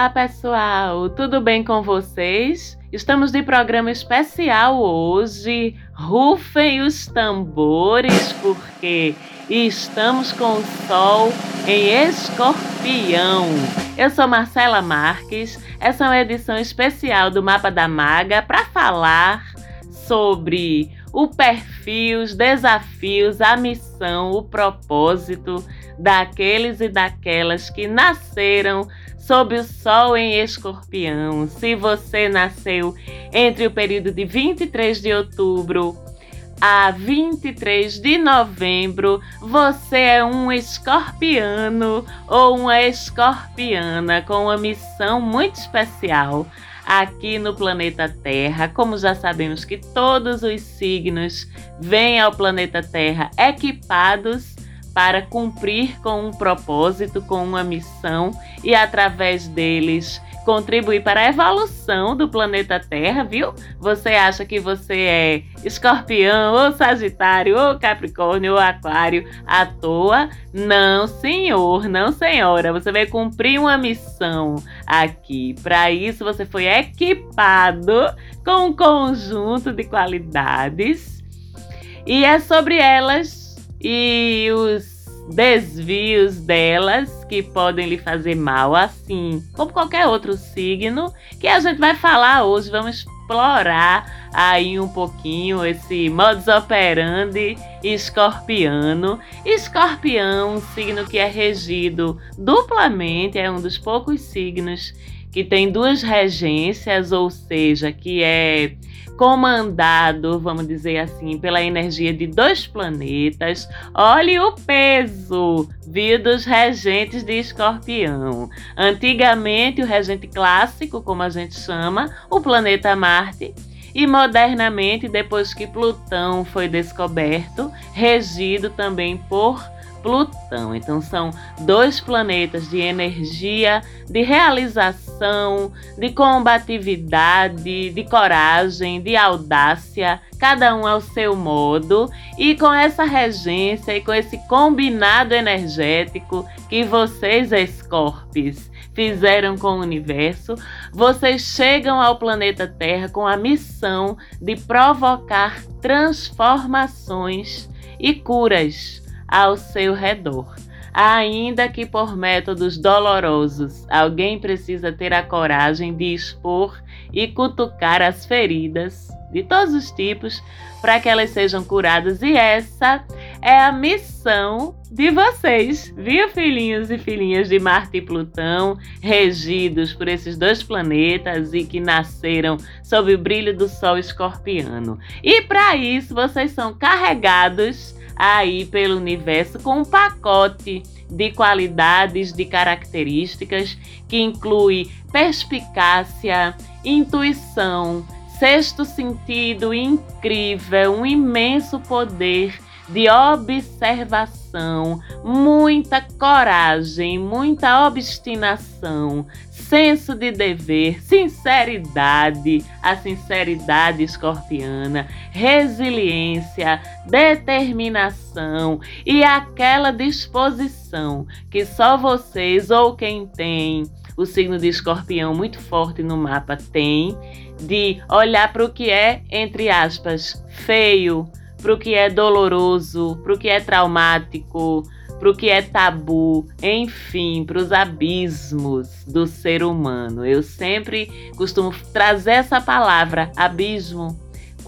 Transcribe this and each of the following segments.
Olá, pessoal! Tudo bem com vocês? Estamos de programa especial hoje. Rufem os tambores, porque estamos com o sol em escorpião. Eu sou Marcela Marques. Essa é uma edição especial do Mapa da Maga para falar sobre o perfil, os desafios, a missão, o propósito daqueles e daquelas que nasceram sob o sol em escorpião. Se você nasceu entre o período de 23 de outubro a 23 de novembro, você é um escorpiano ou uma escorpiana com uma missão muito especial aqui no planeta Terra. Como já sabemos que todos os signos vêm ao planeta Terra equipados para cumprir com um propósito, com uma missão e através deles contribuir para a evolução do planeta Terra, viu? Você acha que você é escorpião, ou sagitário, ou capricórnio, ou aquário à toa? Não, senhor, não, senhora. Você vai cumprir uma missão aqui. Para isso, você foi equipado com um conjunto de qualidades. E é sobre elas e os desvios delas que podem lhe fazer mal, assim como qualquer outro signo, que a gente vai falar hoje. Vamos explorar aí um pouquinho esse modus operandi escorpiano. Escorpião, um signo que é regido duplamente, é um dos poucos signos que tem duas regências, ou seja, que é comandado, vamos dizer assim, pela energia de dois planetas. Olhe o peso, viu, dos regentes de Escorpião. Antigamente, o regente clássico, como a gente chama, o planeta Marte, e modernamente, depois que Plutão foi descoberto, regido também por Plutão. Então são dois planetas de energia, de realização, de combatividade, de coragem, de audácia, cada um ao seu modo, e com essa regência e com esse combinado energético que vocês, Escorpes, fizeram com o universo, vocês chegam ao planeta Terra com a missão de provocar transformações e curas ao seu redor. Ainda que por métodos dolorosos, alguém precisa ter a coragem de expor e cutucar as feridas de todos os tipos para que elas sejam curadas, e essa é a missão de vocês, viu, filhinhos e filhinhas de Marte e Plutão, regidos por esses dois planetas e que nasceram sob o brilho do Sol escorpiano. E para isso, vocês são carregados aí pelo universo com um pacote de qualidades, de características que inclui perspicácia, intuição, sexto sentido incrível, um imenso poder de observação, muita coragem, muita obstinação, senso de dever, sinceridade, a sinceridade escorpiana, resiliência, determinação e aquela disposição que só vocês ou quem tem o signo de escorpião muito forte no mapa tem de olhar para o que é, entre aspas, feio, para o que é doloroso, para o que é traumático, para o que é tabu, enfim, para os abismos do ser humano. Eu sempre costumo trazer essa palavra, abismo,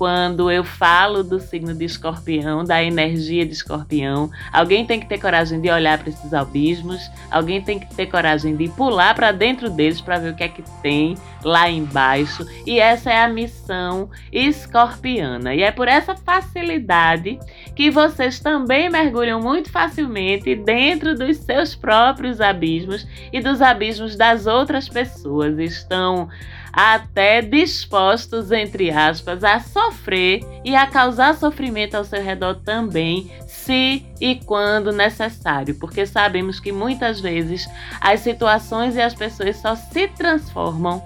quando eu falo do signo de escorpião, da energia de escorpião, alguém tem que ter coragem de olhar para esses abismos, alguém tem que ter coragem de pular para dentro deles para ver o que é que tem lá embaixo. E essa é a missão escorpiana. E é por essa facilidade que vocês também mergulham muito facilmente dentro dos seus próprios abismos e dos abismos das outras pessoas. Estão até dispostos, entre aspas, a sofrer e a causar sofrimento ao seu redor também, se e quando necessário, porque sabemos que muitas vezes as situações e as pessoas só se transformam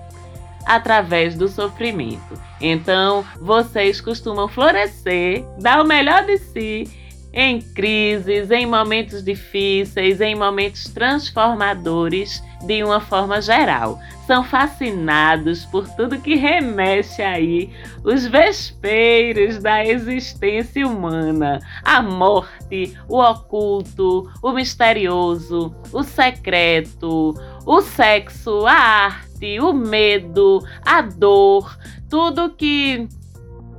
através do sofrimento. Então, vocês costumam florescer, dar o melhor de si em crises, em momentos difíceis, em momentos transformadores de uma forma geral. São fascinados por tudo que remexe aí os vespeiros da existência humana, a morte, o oculto, o misterioso, o secreto, o sexo, a arte, o medo, a dor, tudo que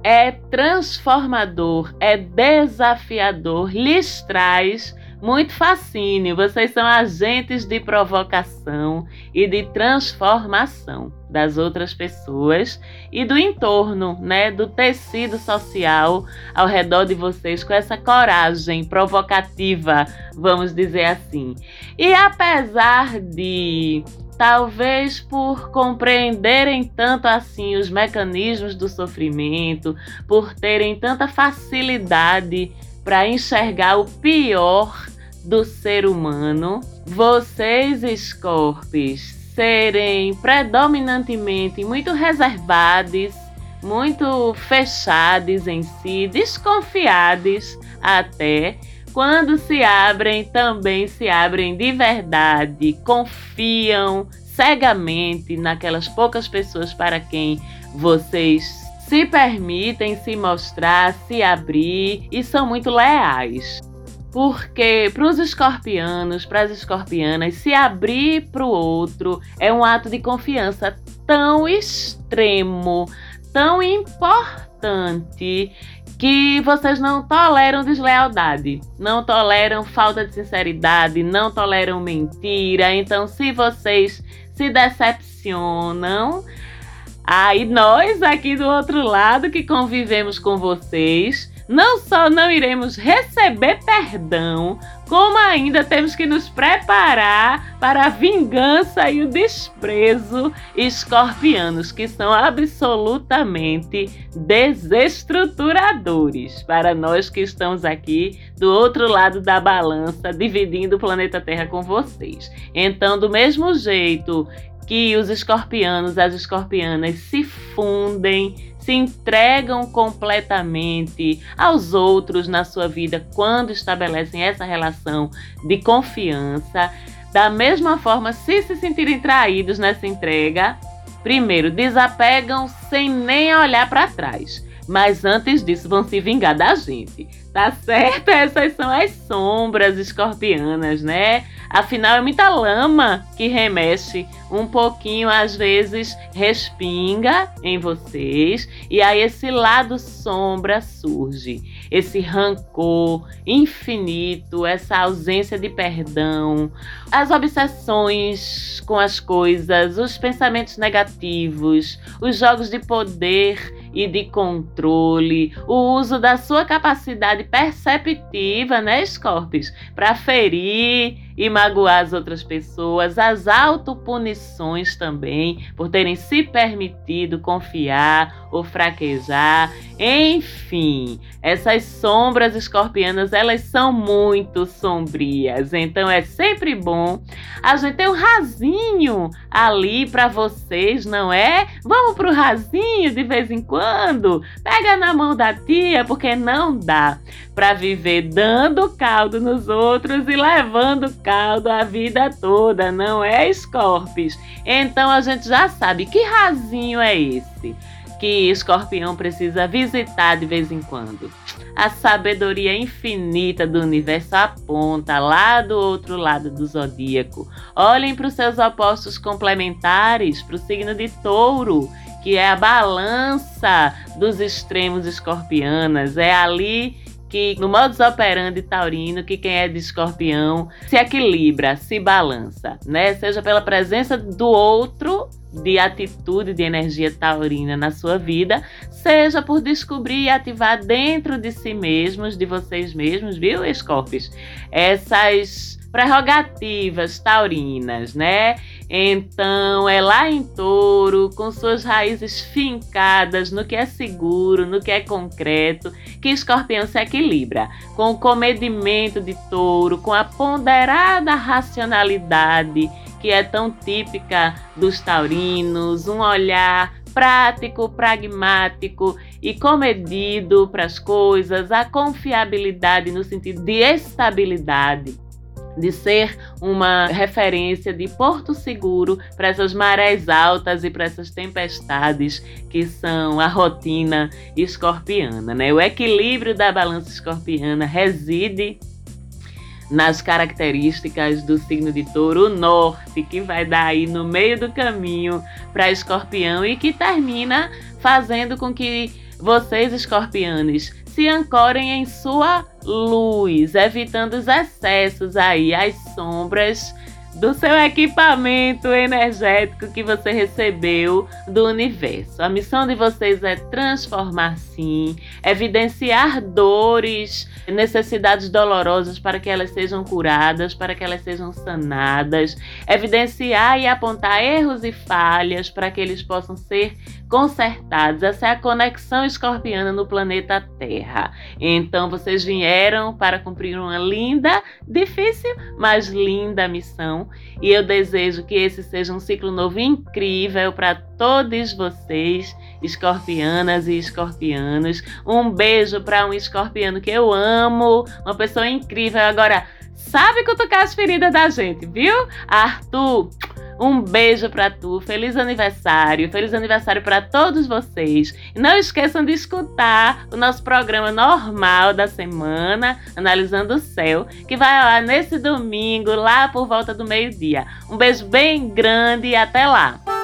é transformador, é desafiador, lhes traz muito fascínio. Vocês são agentes de provocação e de transformação das outras pessoas e do entorno, né, do tecido social ao redor de vocês com essa coragem provocativa, vamos dizer assim. E apesar de talvez por compreenderem tanto assim os mecanismos do sofrimento, por terem tanta facilidade para enxergar o pior do ser humano, vocês, Scorpios, serem predominantemente muito reservados, muito fechados em si, desconfiados até quando se abrem, também se abrem de verdade, confiam cegamente naquelas poucas pessoas para quem vocês se permitem se mostrar, se abrir e são muito leais. Porque para os escorpianos, para as escorpianas, se abrir para o outro é um ato de confiança tão extremo, tão importante que vocês não toleram deslealdade, não toleram falta de sinceridade, não toleram mentira. Então, se vocês se decepcionam, aí nós aqui do outro lado que convivemos com vocês, não só não iremos receber perdão, como ainda temos que nos preparar para a vingança e o desprezo escorpianos, que são absolutamente desestruturadores para nós que estamos aqui do outro lado da balança, dividindo o planeta Terra com vocês. Então, do mesmo jeito que os escorpianos, as escorpianas se fundem, se entregam completamente aos outros na sua vida quando estabelecem essa relação de confiança. Da mesma forma, se se sentirem traídos nessa entrega, primeiro desapegam sem nem olhar para trás. Mas antes disso, vão se vingar da gente. Tá certo? Essas são as sombras escorpianas, né? Afinal, é muita lama que remexe um pouquinho, às vezes respinga em vocês, e aí esse lado sombra surge. Esse rancor infinito, essa ausência de perdão, as obsessões com as coisas, os pensamentos negativos, os jogos de poder e de controle, o uso da sua capacidade perceptiva, né, Scorpios, para ferir e magoar as outras pessoas, as autopunições também, por terem se permitido confiar ou fraquejar. Enfim, essas sombras escorpianas, elas são muito sombrias, então é sempre bom a gente ter um rasinho ali para vocês, não é? Vamos pro rasinho de vez em quando? Pega na mão da tia, porque não dá para viver dando caldo nos outros e levando caldo a vida toda, não é, Scorpios? Então a gente já sabe que rasinho é esse que Escorpião precisa visitar de vez em quando. A sabedoria infinita do universo aponta lá do outro lado do zodíaco. Olhem para os seus opostos complementares, para o signo de touro, que é a balança dos extremos escorpianas. É ali que no modus operandi taurino, que quem é de escorpião se equilibra, se balança, né? Seja pela presença do outro, de atitude, de energia taurina na sua vida, seja por descobrir e ativar dentro de si mesmos, de vocês mesmos, viu, Escorpios? Essas prerrogativas taurinas, né? Então, é lá em touro, com suas raízes fincadas no que é seguro, no que é concreto, que escorpião se equilibra. Com o comedimento de touro, com a ponderada racionalidade que é tão típica dos taurinos, um olhar prático, pragmático e comedido para as coisas, a confiabilidade no sentido de estabilidade de ser uma referência de porto seguro para essas marés altas e para essas tempestades que são a rotina escorpiana. Né? O equilíbrio da balança escorpiana reside nas características do signo de touro, norte, que vai dar aí no meio do caminho para escorpião e que termina fazendo com que vocês, escorpianos, se ancorem em sua luz, evitando os excessos aí, as sombras do seu equipamento energético que você recebeu do universo. A missão de vocês é transformar sim, evidenciar dores, necessidades dolorosas para que elas sejam curadas, para que elas sejam sanadas, evidenciar e apontar erros e falhas para que eles possam ser consertados. Essa é a conexão escorpiana no planeta Terra. Então vocês vieram para cumprir uma linda, difícil, mas linda missão. E eu desejo que esse seja um ciclo novo incrível para todos vocês, escorpianas e escorpianos. Um beijo para um escorpiano que eu amo, uma pessoa incrível. Agora, sabe cutucar as feridas da gente, viu? Arthur. Um beijo para tu, feliz aniversário, feliz aniversário para todos vocês. E não esqueçam de escutar o nosso programa normal da semana, Analisando o Céu, que vai lá nesse domingo, lá por volta do meio-dia. Um beijo bem grande e até lá!